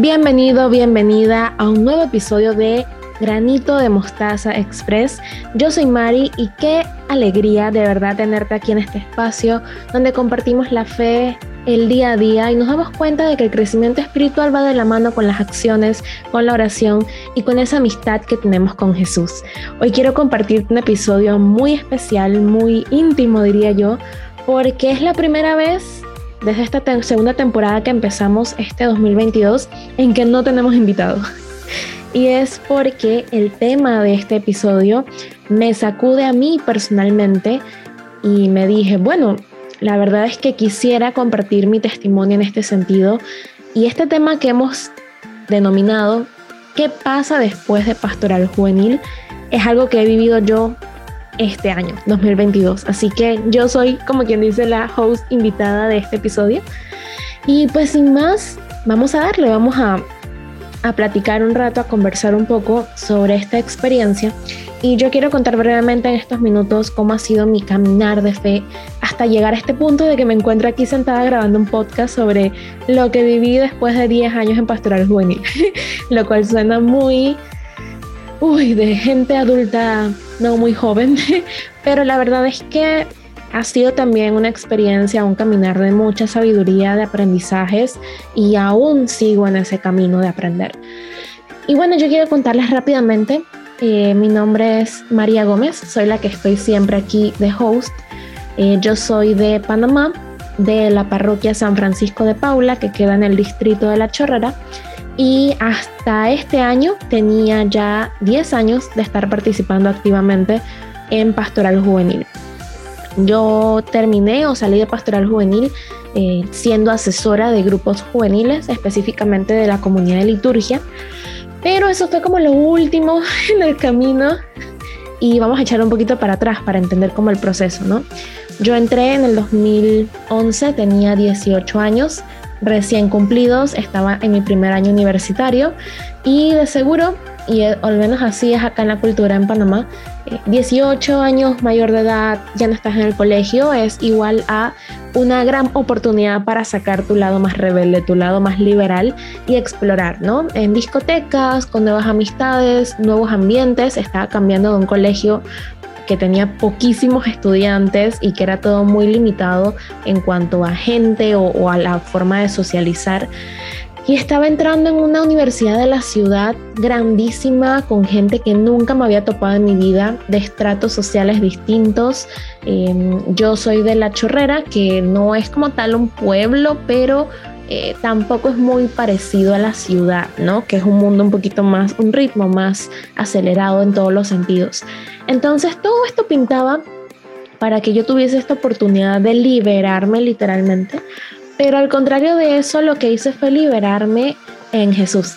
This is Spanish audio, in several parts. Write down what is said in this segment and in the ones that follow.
Bienvenido, bienvenida a un nuevo episodio de Granito de Mostaza Express. Yo soy Mari y qué alegría de verdad tenerte aquí en este espacio donde compartimos la fe el día a día y nos damos cuenta de que el crecimiento espiritual va de la mano con las acciones, con la oración y con esa amistad que tenemos con Jesús. Hoy quiero compartirte un episodio muy especial, muy íntimo diría yo, porque es la primera vez desde esta segunda temporada que empezamos este 2022 en que no tenemos invitado. Y es porque el tema de este episodio me sacude a mí personalmente y me dije, bueno, la verdad es que quisiera compartir mi testimonio en este sentido y este tema que hemos denominado ¿Qué pasa después de Pastoral Juvenil? es algo que he vivido yo este año, 2022. Así que yo soy, como quien dice, la host invitada de este episodio. Y pues sin más, vamos a darle, vamos a, a platicar un rato, a conversar un poco sobre esta experiencia. Y yo quiero contar brevemente en estos minutos cómo ha sido mi caminar de fe hasta llegar a este punto de que me encuentro aquí sentada grabando un podcast sobre lo que viví después de 10 años en pastoral juvenil, lo cual suena muy uy, de gente adulta no muy joven, pero la verdad es que ha sido también una experiencia, un caminar de mucha sabiduría, de aprendizajes y aún sigo en ese camino de aprender. Y bueno, yo quiero contarles rápidamente, eh, mi nombre es María Gómez, soy la que estoy siempre aquí de host. Eh, yo soy de Panamá, de la parroquia San Francisco de Paula, que queda en el distrito de La Chorrera y hasta este año tenía ya 10 años de estar participando activamente en pastoral juvenil. Yo terminé o salí de pastoral juvenil eh, siendo asesora de grupos juveniles, específicamente de la comunidad de liturgia, pero eso fue como lo último en el camino y vamos a echar un poquito para atrás para entender cómo el proceso, ¿no? Yo entré en el 2011, tenía 18 años, recién cumplidos, estaba en mi primer año universitario y de seguro, y al menos así es acá en la cultura en Panamá, 18 eh, años mayor de edad, ya no estás en el colegio, es igual a una gran oportunidad para sacar tu lado más rebelde, tu lado más liberal y explorar, ¿no? En discotecas, con nuevas amistades, nuevos ambientes, estaba cambiando de un colegio que tenía poquísimos estudiantes y que era todo muy limitado en cuanto a gente o, a la forma de socializar y estaba entrando en una universidad de la ciudad grandísima con gente que nunca me había topado en mi vida, de estratos sociales distintos. Em, yo soy de La Chorrera, que no es como tal un pueblo, pero eh, tampoco es muy parecido a la ciudad, ¿no? Que es un mundo un poquito más, un ritmo más acelerado en todos los sentidos. Entonces todo esto pintaba para que yo tuviese esta oportunidad de liberarme literalmente, pero al contrario de eso lo que hice fue liberarme en Jesús.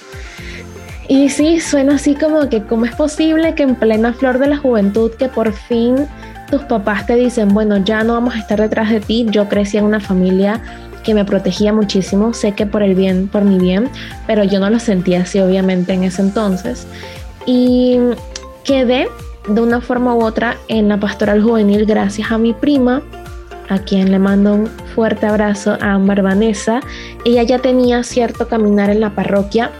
Y sí, suena así como que cómo es posible que en plena flor de la juventud que por fin tus papás te dicen, bueno, ya no vamos a estar detrás de ti, yo crecí en una familia que me protegía muchísimo, sé que por el bien, por mi bien, pero yo no lo sentía así obviamente en ese entonces. Y quedé de una forma u otra en la pastoral juvenil gracias a mi prima, a quien le mando un fuerte abrazo a Ámbar Vanessa. Ella ya tenía cierto caminar en la parroquia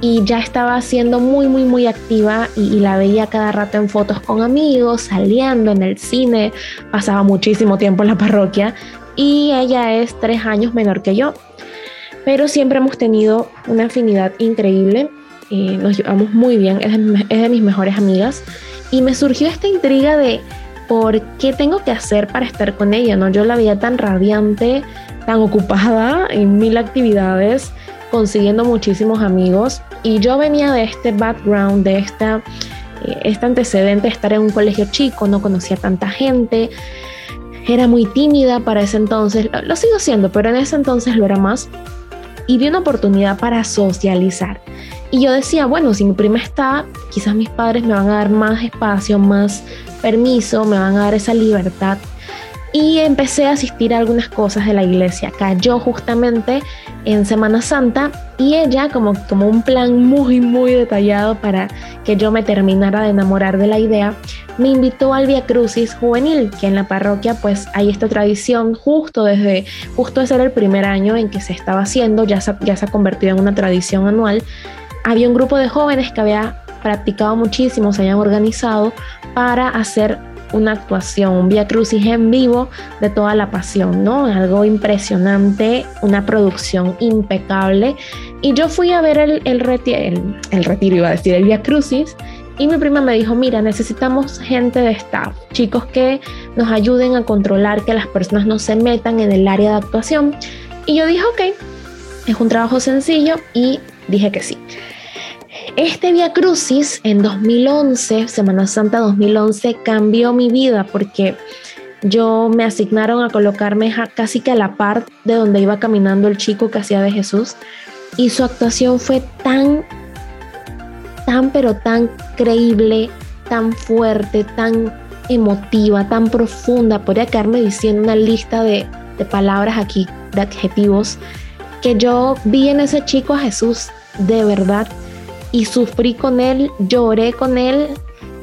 y ya estaba siendo muy, muy, muy activa y, y, la veía cada rato en fotos con amigos, saliendo en el cine, pasaba muchísimo tiempo en la parroquia y ella es tres años menor que yo. Pero siempre hemos tenido una afinidad increíble, eh, nos llevamos muy bien, es de, mis mejores amigas y me surgió esta intriga de por qué tengo que hacer para estar con ella, ¿no? Yo la veía tan radiante, tan ocupada en mil actividades, consiguiendo muchísimos amigos y yo venía de este background, de esta, eh, este antecedente de estar en un colegio chico, no conocía tanta gente, era muy tímida para ese entonces, lo sigo siendo, pero en ese entonces lo era más. Y vi una oportunidad para socializar. Y yo decía, bueno, si mi prima está, quizás mis padres me van a dar más espacio, más permiso, me van a dar esa libertad. Y empecé a asistir a algunas cosas de la iglesia. Cayó justamente en Semana Santa y ella, como, como un plan muy, muy detallado para que yo me terminara de enamorar de la idea, me invitó al Via Crucis juvenil, que en la parroquia pues hay esta tradición justo desde, justo ese era el primer año en que se estaba haciendo, ya ya se ha convertido en una tradición anual. Había un grupo de jóvenes que había practicado muchísimo, se habían organizado para hacer una actuación, un Via Crucis en vivo de toda la pasión, ¿no? Algo impresionante, una producción impecable. Y yo fui a ver el, el, el, retiro, iba a decir, el Via Crucis, y mi prima me dijo, mira, necesitamos gente de staff, chicos que nos ayuden a controlar que las personas no se metan en el área de actuación. Y yo dije, ok, es un trabajo sencillo y dije que sí. Este Via Crucis en 2011, Semana Santa 2011, cambió mi vida porque yo me asignaron a colocarme casi que a la par de donde iba caminando el chico que hacía de Jesús y su actuación fue tan, tan, pero tan creíble, tan fuerte, tan emotiva, tan profunda. Podría quedarme diciendo una lista de, de palabras aquí, de adjetivos, que yo vi en ese chico a Jesús de verdad y sufrí con él, lloré con él.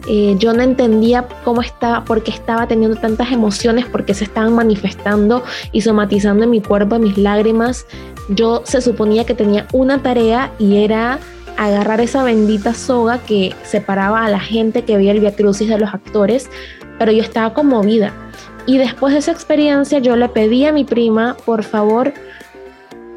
Eh, yo no entendía cómo estaba, por qué estaba teniendo tantas emociones, porque se estaban manifestando y somatizando en mi cuerpo, mis lágrimas. Yo se suponía que tenía una tarea y era agarrar esa bendita soga que separaba a la gente que veía el Via Crucis de los actores, pero yo estaba conmovida. Y después de esa experiencia yo le pedí a mi prima, por favor,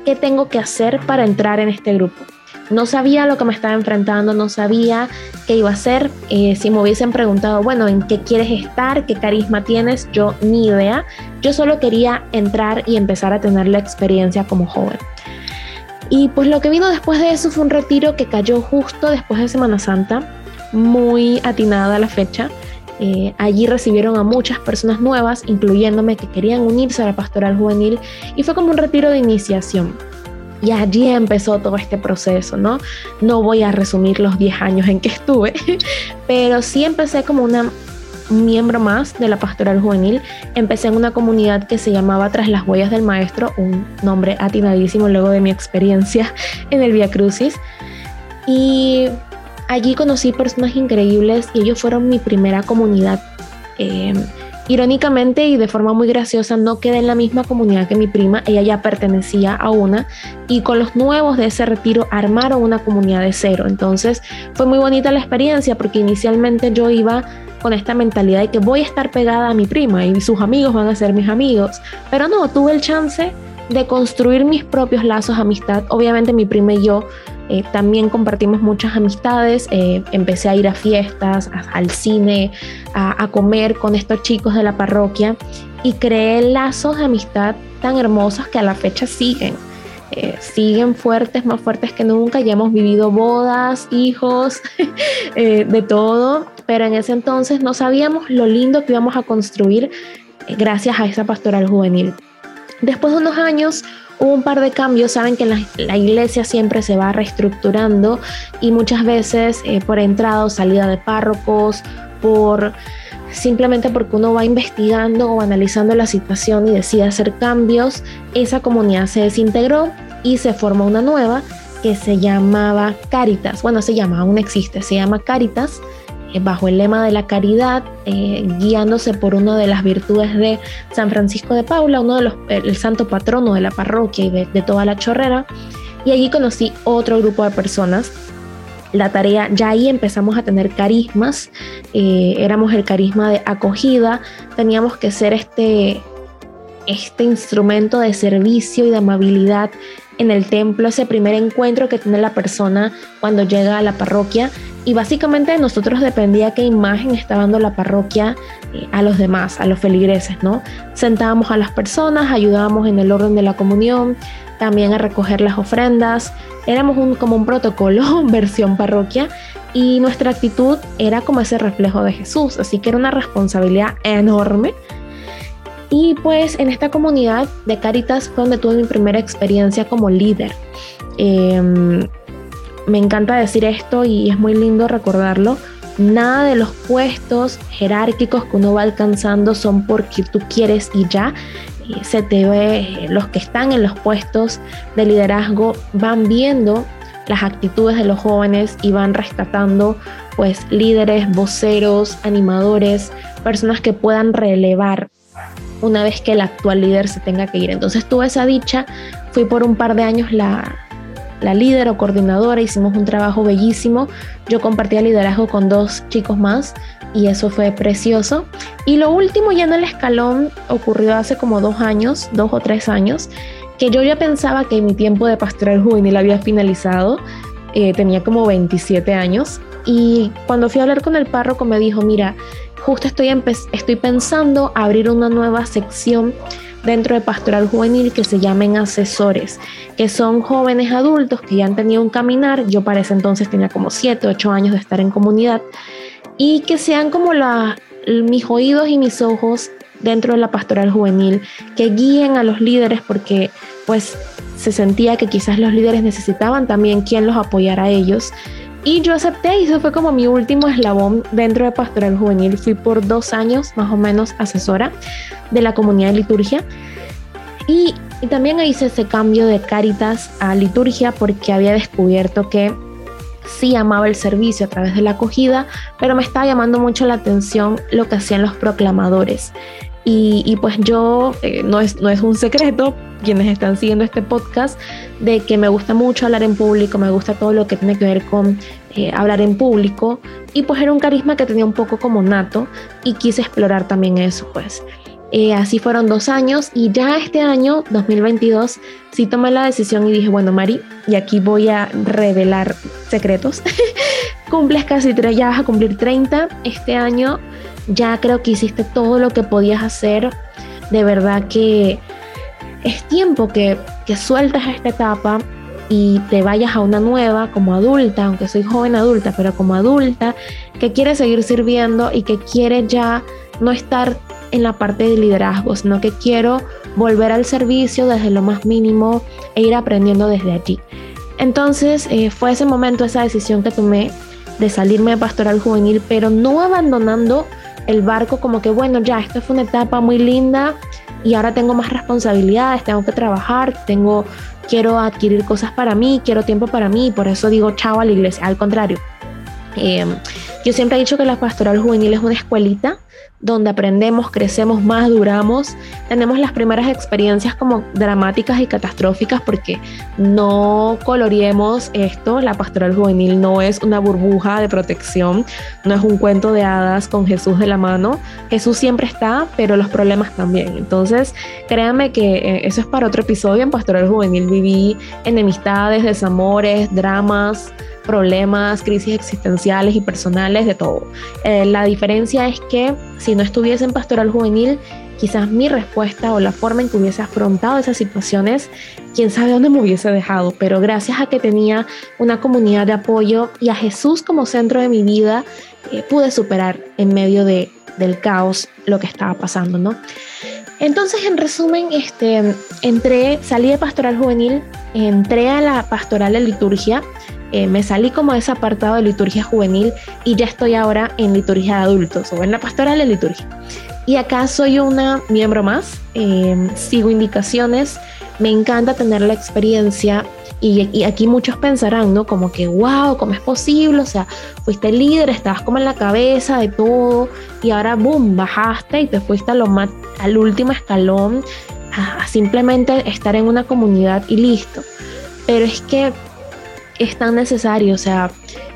¿qué tengo que hacer para entrar en este grupo? No sabía lo que me estaba enfrentando, no sabía qué iba a hacer. Eh, si me hubiesen preguntado, bueno, ¿en qué quieres estar? ¿Qué carisma tienes? Yo ni idea. Yo solo quería entrar y empezar a tener la experiencia como joven. Y pues lo que vino después de eso fue un retiro que cayó justo después de Semana Santa, muy atinada la fecha. Eh, allí recibieron a muchas personas nuevas, incluyéndome, que querían unirse a la pastoral juvenil y fue como un retiro de iniciación. Y allí empezó todo este proceso, ¿no? No voy a resumir los 10 años en que estuve, pero sí empecé como una miembro más de la pastoral juvenil. Empecé en una comunidad que se llamaba Tras las huellas del maestro, un nombre atinadísimo luego de mi experiencia en el Via Crucis. Y allí conocí personas increíbles y ellos fueron mi primera comunidad. Eh, Irónicamente y de forma muy graciosa, no quedé en la misma comunidad que mi prima, ella ya pertenecía a una y con los nuevos de ese retiro armaron una comunidad de cero. Entonces fue muy bonita la experiencia porque inicialmente yo iba con esta mentalidad de que voy a estar pegada a mi prima y sus amigos van a ser mis amigos, pero no, tuve el chance construir mis propios lazos de amistad. Obviamente mi prima y yo eh, también compartimos muchas amistades, eh, empecé a ir a fiestas, al cine, a, comer con estos chicos de la parroquia y creé lazos de amistad tan hermosos que a la fecha siguen. Eh, siguen fuertes, más fuertes que nunca. Ya hemos vivido bodas, hijos, de todo, pero en ese entonces no sabíamos lo lindo que íbamos a construir gracias a esa pastoral juvenil. Después de unos años hubo un par de cambios, saben que la, iglesia siempre se va reestructurando y muchas veces eh, por entrada o salida de párrocos, por simplemente porque uno va investigando o analizando la situación y decide hacer cambios, esa comunidad se desintegró y se formó una nueva que se llamaba Caritas. Bueno, se llama, aún existe, se llama Caritas bajo el lema de la caridad, eh, guiándose por una de las virtudes de San Francisco de Paula, uno de los, el santo patrono de la parroquia y de, toda la chorrera. Y allí conocí otro grupo de personas. La tarea, ya ahí empezamos a tener carismas, eh, éramos el carisma de acogida, teníamos que ser este, este instrumento de servicio y de amabilidad en el templo, ese primer encuentro que tiene la persona cuando llega a la parroquia y básicamente de nosotros dependía qué imagen estaba dando la parroquia eh, a los demás, a los feligreses, ¿no? Sentábamos a las personas, ayudábamos en el orden de la comunión, también a recoger las ofrendas, éramos un, como un protocolo versión parroquia y nuestra actitud era como ese reflejo de Jesús, así que era una responsabilidad enorme. Y pues en esta comunidad de Caritas fue donde tuve mi primera experiencia como líder. Eh, me encanta decir esto y es muy lindo recordarlo nada de los puestos jerárquicos que uno va alcanzando son porque tú quieres y ya. Se te ve, los que están en los puestos de liderazgo van viendo las actitudes de los jóvenes y van rescatando pues líderes, voceros, animadores, personas que puedan relevar una vez que el actual líder se tenga que ir. Entonces tuve esa dicha, fui por un par de años la, la líder o coordinadora, hicimos un trabajo bellísimo, yo compartía liderazgo con dos chicos más y eso fue precioso. Y lo último ya en el escalón ocurrió hace como dos años, dos o tres años, que yo ya pensaba que mi tiempo de pastoral juvenil había finalizado, eh, tenía como 27 años y cuando fui a hablar con el párroco me dijo, mira, justo estoy, estoy pensando abrir una nueva sección dentro de Pastoral Juvenil que se llamen asesores, que son jóvenes adultos que ya han tenido un caminar, yo para ese entonces tenía como 7, 8 años de estar en comunidad, y que sean como la, mis oídos y mis ojos dentro de la pastoral juvenil, que guíen a los líderes porque pues se sentía que quizás los líderes necesitaban también quien los apoyara a ellos. Y yo acepté y eso fue como mi último eslabón dentro de Pastoral Juvenil. Fui por dos años más o menos asesora de la comunidad de liturgia. Y, también hice ese cambio de Caritas a liturgia porque había descubierto que sí amaba el servicio a través de la acogida, pero me estaba llamando mucho la atención lo que hacían los proclamadores. Y, pues yo, eh, no, es, no es un secreto, quienes están siguiendo este podcast, de que me gusta mucho hablar en público, me gusta todo lo que tiene que ver con eh, hablar en público. Y pues era un carisma que tenía un poco como nato y quise explorar también eso, pues. Eh, así fueron dos años y ya este año, 2022, sí tomé la decisión y dije, bueno, Mari, y aquí voy a revelar secretos. Cumples casi tres, ya vas a cumplir 30 este año ya creo que hiciste todo lo que podías hacer. De verdad que es tiempo que, que sueltas esta etapa y te vayas a una nueva como adulta, aunque soy joven adulta, pero como adulta, que quiere seguir sirviendo y que quiere ya no estar en la parte de liderazgo, sino que quiero volver al servicio desde lo más mínimo e ir aprendiendo desde allí. Entonces eh, fue ese momento, esa decisión que tomé de salirme de pastoral juvenil, pero no abandonando el barco como que, bueno, ya, esta fue una etapa muy linda y ahora tengo más responsabilidades, tengo que trabajar, tengo, quiero adquirir cosas para mí, quiero tiempo para mí, por eso digo chao a la iglesia, al contrario. Eh, yo siempre he dicho que la pastoral juvenil es una escuelita donde aprendemos, crecemos, más duramos, tenemos las primeras experiencias como dramáticas y catastróficas porque no coloriemos esto, la pastoral juvenil no es una burbuja de protección, no es un cuento de hadas con Jesús de la mano, Jesús siempre está, pero los problemas también. Entonces, créanme que eh, eso es para otro episodio, en pastoral juvenil viví enemistades, desamores, dramas, problemas, crisis existenciales y personales, de todo. Eh, la diferencia es que si no estuviese en pastoral juvenil, quizás mi respuesta o la forma en que hubiese afrontado esas situaciones, quién sabe dónde me hubiese dejado, pero gracias a que tenía una comunidad de apoyo y a Jesús como centro de mi vida, eh, pude superar en medio de, del caos lo que estaba pasando, ¿no? Entonces, en resumen, este, entré, salí de pastoral juvenil, entré a la pastoral de liturgia, eh, me salí como de ese apartado de liturgia juvenil y ya estoy ahora en liturgia de adultos o en la pastoral de liturgia. Y acá soy una miembro más, eh, sigo indicaciones, me encanta tener la experiencia y, aquí muchos pensarán, ¿no? Como que, wow, ¿cómo es posible? O sea, fuiste líder, estabas como en la cabeza de todo y ahora, boom, bajaste y te fuiste a lo más, al último escalón simplemente estar en una comunidad y listo. Pero es que es tan necesario, o sea,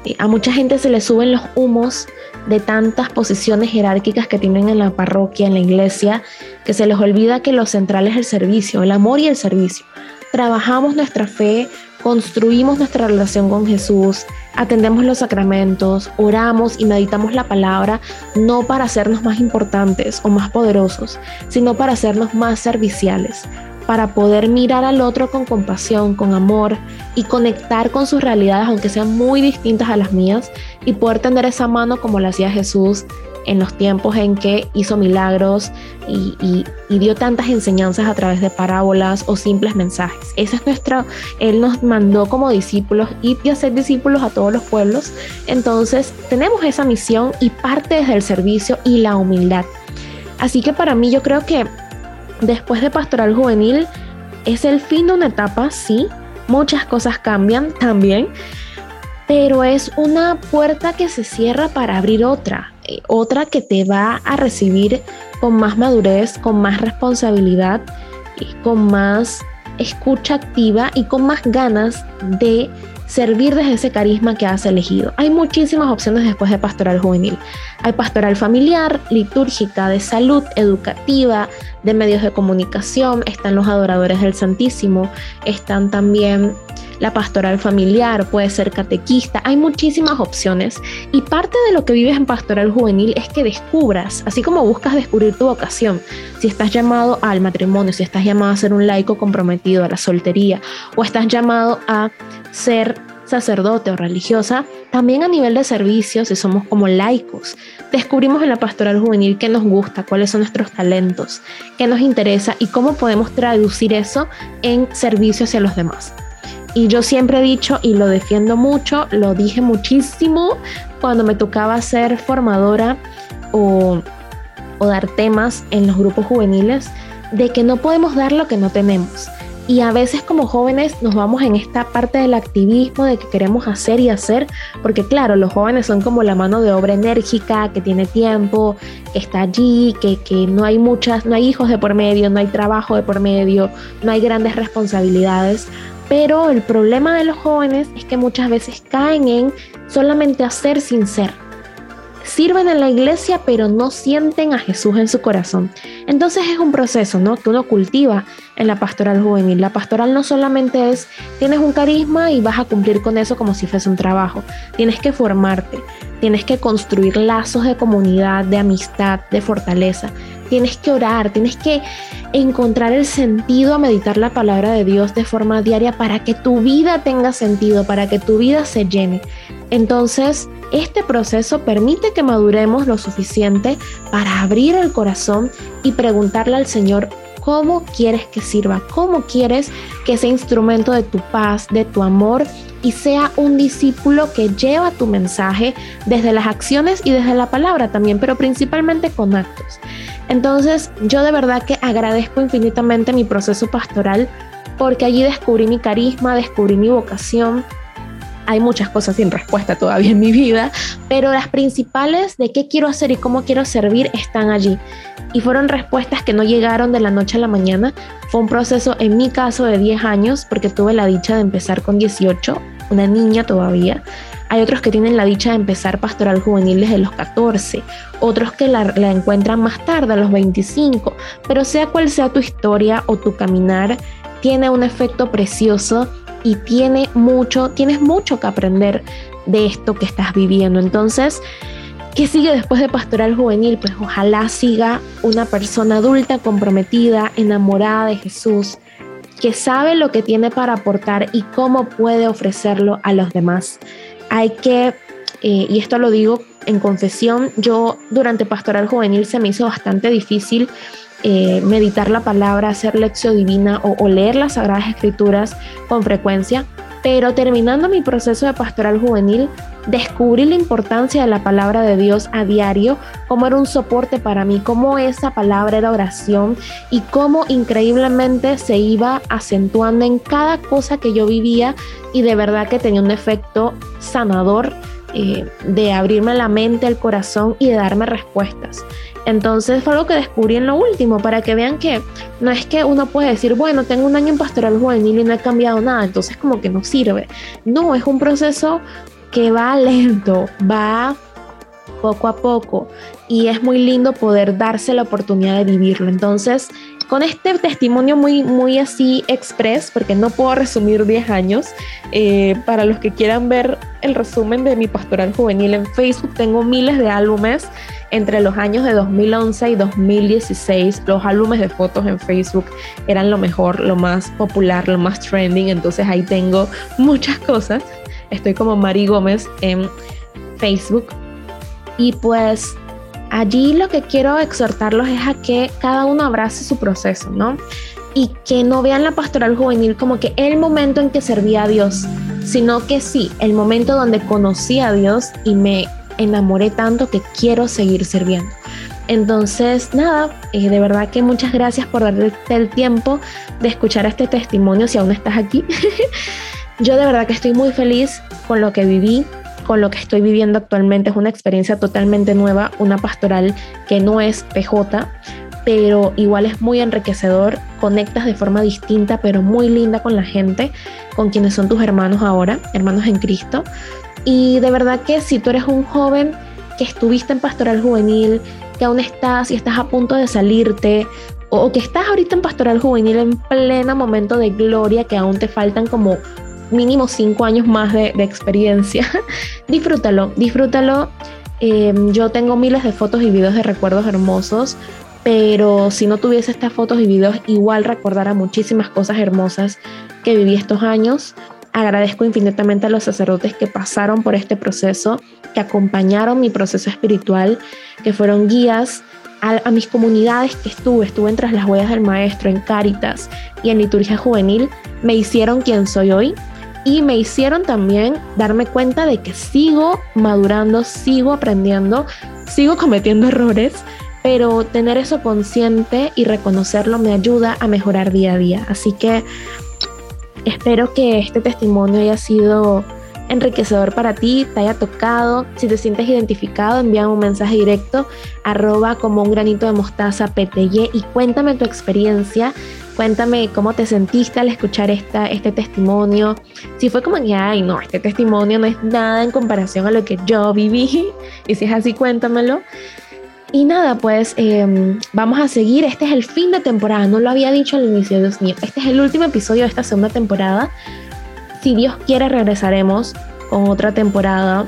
eh, a mucha gente se le suben los humos de tantas posiciones jerárquicas que tienen en la parroquia, en la iglesia, que se les olvida que lo central es el servicio, el amor y el servicio. Trabajamos nuestra fe, construimos nuestra relación con Jesús, atendemos los sacramentos, oramos y meditamos la palabra no para hacernos más importantes o más poderosos, sino para hacernos más serviciales, para poder mirar al otro con compasión, con amor y conectar con sus realidades, aunque sean muy distintas a las mías, y poder tender esa mano como lo hacía Jesús en los tiempos en que hizo milagros y, dio tantas enseñanzas a través de parábolas o simples mensajes. Ese es nuestro, Él nos mandó como discípulos y a ser discípulos a todos los pueblos. Entonces tenemos esa misión y parte desde el servicio y la humildad. Así que para mí yo creo que después de pastoral juvenil es el fin de una etapa, sí, muchas cosas cambian también, pero es una puerta que se cierra para abrir otra, eh, otra que te va a recibir con más madurez, con más responsabilidad, con más escucha activa y con más ganas de servir desde ese carisma que has elegido. Hay muchísimas opciones después de pastoral juvenil. Hay pastoral familiar, litúrgica, de salud, educativa, de medios de comunicación, están los adoradores del Santísimo, están también la pastoral familiar, puede ser catequista, hay muchísimas opciones y parte de lo que vives en pastoral juvenil es que descubras, así como buscas descubrir tu vocación, si estás llamado al matrimonio, si estás llamado a ser un laico comprometido a la soltería o estás llamado a ser sacerdote o religiosa, también a nivel de servicio, si somos como laicos, descubrimos en la pastoral juvenil qué nos gusta, cuáles son nuestros talentos, qué nos interesa y cómo podemos traducir eso en servicio hacia los demás. Y yo siempre he dicho y lo defiendo mucho, lo dije muchísimo cuando me tocaba ser formadora o, dar temas en los grupos juveniles, de que no podemos dar lo que no tenemos. Y a veces como jóvenes nos vamos en esta parte del activismo de que queremos hacer y hacer, porque claro, los jóvenes son como la mano de obra enérgica, que tiene tiempo, que está allí, que, que no hay muchas, no hay hijos de por medio, no hay trabajo de por medio, no hay grandes responsabilidades. Pero el problema de los jóvenes es que muchas veces caen en solamente hacer sin ser sirven en la iglesia pero no sienten a Jesús en su corazón. Entonces es un proceso, ¿no? Que uno cultiva en la pastoral juvenil. La pastoral no solamente es, tienes un carisma y vas a cumplir con eso como si fuese un trabajo. Tienes que formarte, tienes que construir lazos de comunidad, de amistad, de fortaleza. Tienes que orar, tienes que encontrar el sentido a meditar la palabra de Dios de forma diaria para que tu vida tenga sentido, para que tu vida se llene. Entonces, este proceso permite que maduremos lo suficiente para abrir el corazón y preguntarle al Señor cómo quieres que sirva, cómo quieres que ese instrumento de tu paz, de tu amor y sea un discípulo que lleva tu mensaje desde las acciones y desde la palabra también, pero principalmente con actos. Entonces yo de verdad que agradezco infinitamente mi proceso pastoral porque allí descubrí mi carisma, descubrí mi vocación, hay muchas cosas sin respuesta todavía en mi vida, pero las principales de qué quiero hacer y cómo quiero servir están allí. Y fueron respuestas que no llegaron de la noche a la mañana. Fue un proceso, en mi caso, de 10 años, porque tuve la dicha de empezar con 18, una niña todavía. Hay otros que tienen la dicha de empezar pastoral juvenil desde los 14, otros que la, encuentran más tarde, a los 25, pero sea cual sea tu historia o tu caminar, tiene un efecto precioso y tiene mucho, tienes mucho que aprender de esto que estás viviendo. Entonces, ¿qué sigue después de pastoral juvenil? Pues ojalá siga una persona adulta, comprometida, enamorada de Jesús, que sabe lo que tiene para aportar y cómo puede ofrecerlo a los demás. Hay que, eh, y esto lo digo en confesión, yo durante pastoral juvenil se me hizo bastante difícil eh, meditar la palabra, hacer lección divina o, leer las Sagradas Escrituras con frecuencia, pero terminando mi proceso de pastoral juvenil, descubrí la importancia de la palabra de Dios a diario, cómo era un soporte para mí, cómo esa palabra era oración y cómo increíblemente se iba acentuando en cada cosa que yo vivía y de verdad que tenía un efecto sanador eh, de abrirme la mente, el corazón y de darme respuestas. Entonces fue algo que descubrí en lo último, para que vean que no es que uno puede decir, bueno, tengo un año en pastoral juvenil y no he cambiado nada, entonces como que no sirve. No, es un proceso que va lento, va poco a poco y es muy lindo poder darse la oportunidad de vivirlo. Entonces, con este testimonio muy, muy así express, porque no puedo resumir 10 años, eh, para los que quieran ver el resumen de mi pastoral juvenil en Facebook, tengo miles de álbumes entre los años de 2011 y 2016. Los álbumes de fotos en Facebook eran lo mejor, lo más popular, lo más trending, entonces ahí tengo muchas cosas. Estoy como Mari Gómez en Facebook y pues allí lo que quiero exhortarlos es a que cada uno abrace su proceso, ¿no? Y que no vean la pastoral juvenil como que el momento en que servía a Dios, sino que sí, el momento donde conocí a Dios y me enamoré tanto que quiero seguir sirviendo. Entonces, nada, eh, de verdad que muchas gracias por darte el tiempo de escuchar este testimonio si aún estás aquí. Yo de verdad que estoy muy feliz con lo que viví, con lo que estoy viviendo actualmente. Es una experiencia totalmente nueva, una pastoral que no es PJ, pero igual es muy enriquecedor. Conectas de forma distinta, pero muy linda con la gente, con quienes son tus hermanos ahora, hermanos en Cristo. Y de verdad que si tú eres un joven que estuviste en pastoral juvenil, que aún estás y estás a punto de salirte, o que estás ahorita en pastoral juvenil en pleno momento de gloria, que aún te faltan como mínimo cinco años más de, experiencia, disfrútalo, disfrútalo. Em, yo tengo miles de fotos y videos de recuerdos hermosos, pero si no tuviese estas fotos y videos, igual recordara muchísimas cosas hermosas que viví estos años. Agradezco infinitamente a los sacerdotes que pasaron por este proceso, que acompañaron mi proceso espiritual, que fueron guías a, mis comunidades que estuve, estuve en Tras las Huellas del Maestro, en Cáritas y en Liturgia Juvenil, me hicieron quien soy hoy y me hicieron también darme cuenta de que sigo madurando, sigo aprendiendo, sigo cometiendo errores, pero tener eso consciente y reconocerlo me ayuda a mejorar día a día. Así que espero que este testimonio haya sido enriquecedor para ti, te haya tocado. Si te sientes identificado, envía un mensaje directo, arroba como un granito de mostaza PTY y cuéntame tu experiencia Cuéntame cómo te sentiste al escuchar esta, este testimonio. Si fue como que, ay, no, este testimonio no es nada en comparación a lo que yo viví. Y si es así, cuéntamelo. Y nada, pues em, vamos a seguir. Este es el fin de temporada. No lo había dicho al inicio, Dios mío. Este es el último episodio de esta segunda temporada. Si Dios quiere, regresaremos con otra temporada.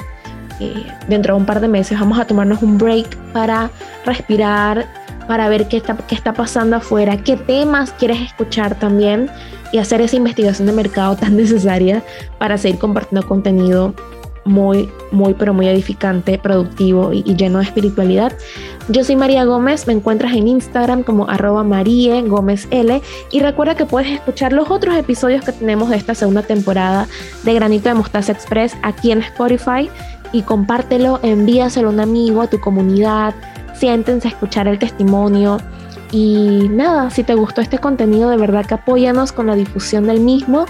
Eh, dentro de un par de meses vamos a tomarnos un break para respirar, para ver qué está, qué está pasando afuera, qué temas quieres escuchar también y hacer esa investigación de mercado tan necesaria para seguir compartiendo contenido muy, muy, pero muy edificante, productivo y, lleno de espiritualidad. Yo soy María Gómez, me encuentras en Instagram como arroba Marie Gómez L y recuerda que puedes escuchar los otros episodios que tenemos de esta segunda temporada de Granito de Mostaza Express aquí en Spotify y compártelo, envíaselo a un amigo, a tu comunidad, siéntense a escuchar el testimonio. Y nada, si te gustó este contenido, de verdad que apóyanos con la difusión del mismo.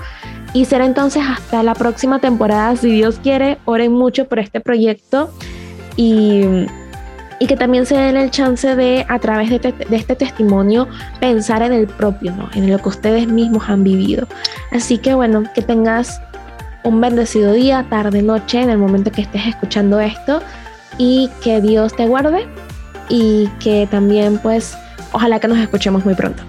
Y será entonces hasta la próxima temporada, si Dios quiere, oren mucho por este proyecto. Y, y que también se den el chance de, a través de, de, este testimonio, pensar en el propio, ¿no? en lo que ustedes mismos han vivido. Así que bueno, que tengas un bendecido día, tarde, noche, en el momento que estés escuchando esto. Y que Dios te guarde y que también pues ojalá que nos escuchemos muy pronto.